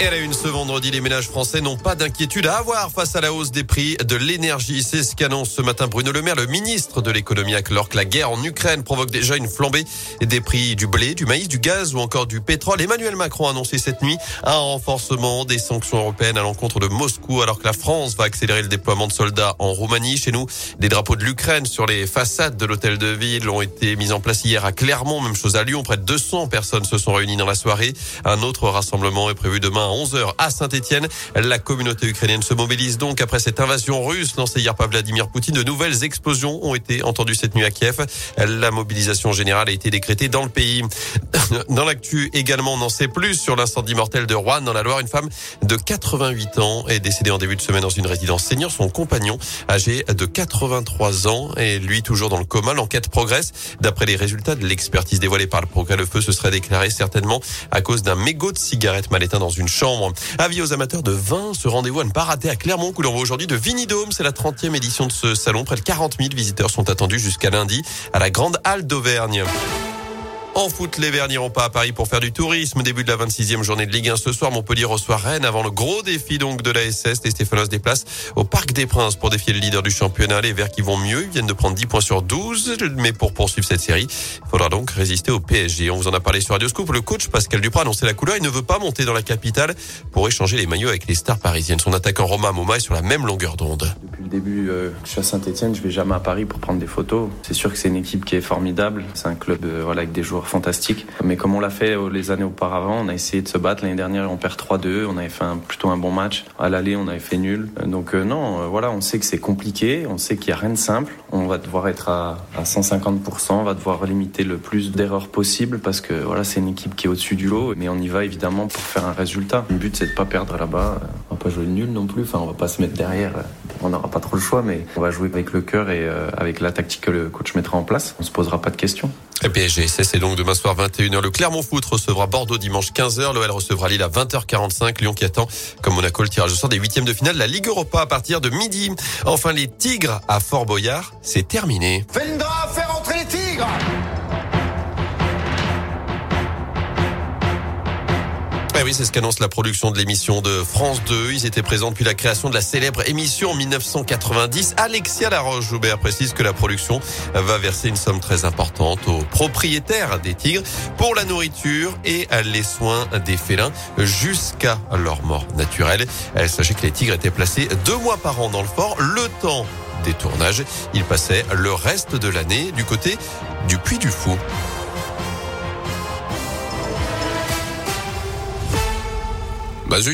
Et la une ce vendredi, les ménages français n'ont pas d'inquiétude à avoir face à la hausse des prix de l'énergie. C'est ce qu'annonce ce matin Bruno Le Maire, le ministre de l'économie, alors que la guerre en Ukraine provoque déjà une flambée des prix du blé, du maïs, du gaz ou encore du pétrole. Emmanuel Macron a annoncé cette nuit un renforcement des sanctions européennes à l'encontre de Moscou, alors que la France va accélérer le déploiement de soldats en Roumanie. Chez nous, des drapeaux de l'Ukraine sur les façades de l'hôtel de ville ont été mis en place hier à Clermont, même chose à Lyon. Près de 200 personnes se sont réunies dans la soirée. Un autre rassemblement est prévu demain à 11h à Saint-Etienne. La communauté ukrainienne se mobilise donc après cette invasion russe lancée hier par Vladimir Poutine. De nouvelles explosions ont été entendues cette nuit à Kiev. La mobilisation générale a été décrétée dans le pays. Dans l'actu également, on en sait plus sur l'incendie mortel de Rouen dans la Loire. Une femme de 88 ans est décédée en début de semaine dans une résidence senior. Son compagnon, âgé de 83 ans, est lui toujours dans le coma. L'enquête progresse. D'après les résultats de l'expertise dévoilée par le progrès, le feu se serait déclaré certainement à cause d'un mégot de cigarette mal éteint dans une chambre. Avis aux amateurs de vin, ce rendez-vous à ne pas rater à Clermont, où l'on voit aujourd'hui de Vinidome. C'est la 30e édition de ce salon. Près de 40 000 visiteurs sont attendus jusqu'à lundi à la Grande Halle d'Auvergne. En foot, les Verts n'iront pas à Paris pour faire du tourisme. Début de la 26e journée de Ligue 1 ce soir. Montpellier reçoit Rennes avant le gros défi donc de la SS. Les Stéphanois se déplacent au Parc des Princes pour défier le leader du championnat. Les Verts qui vont mieux. Ils viennent de prendre 10 points sur 12. Mais pour poursuivre cette série, il faudra donc résister au PSG. On vous en a parlé sur Radio Scoop. Le coach Pascal Duprat a annoncé la couleur. Il ne veut pas monter dans la capitale pour échanger les maillots avec les stars parisiennes. Son attaquant Romain Moma est sur la même longueur d'onde. Depuis le début, euh, je suis à Saint-Etienne. Je vais jamais à Paris pour prendre des photos. C'est sûr que c'est une équipe qui est formidable. C'est un club euh, avec des joueurs fantastiques. Mais comme on l'a fait les années auparavant, on a essayé de se battre. L'année dernière, on perd 3-2. On avait fait un, plutôt un bon match. À l'aller, on avait fait nul. Donc euh, non, euh, voilà, on sait que c'est compliqué. On sait qu'il n'y a rien de simple. On va devoir être à, à 150%. On va devoir limiter le plus d'erreurs possible parce que voilà, c'est une équipe qui est au-dessus du lot. Mais on y va évidemment pour faire un résultat. Le but, c'est de pas perdre là-bas. On va pas jouer nul non plus. Enfin, on va pas se mettre derrière. On n'aura pas trop le choix, mais on va jouer avec le cœur et euh, avec la tactique que le coach mettra en place. On se posera pas de questions. Et PSG, c'est donc demain soir 21h. Le Clermont Foot recevra Bordeaux dimanche 15h. L'OL recevra Lille à 20h45. Lyon qui attend, comme Monaco, le tirage au sort des huitièmes de finale la Ligue Europa à partir de midi. Enfin, les Tigres à Fort Boyard, c'est terminé. Oui, c'est ce qu'annonce la production de l'émission de France 2. Ils étaient présents depuis la création de la célèbre émission en 1990. Alexia Laroche-Joubert précise que la production va verser une somme très importante aux propriétaires des tigres pour la nourriture et les soins des félins jusqu'à leur mort naturelle. Sachez que les tigres étaient placés deux mois par an dans le fort, le temps des tournages. Ils passaient le reste de l'année du côté du Puy du Fou. Bah.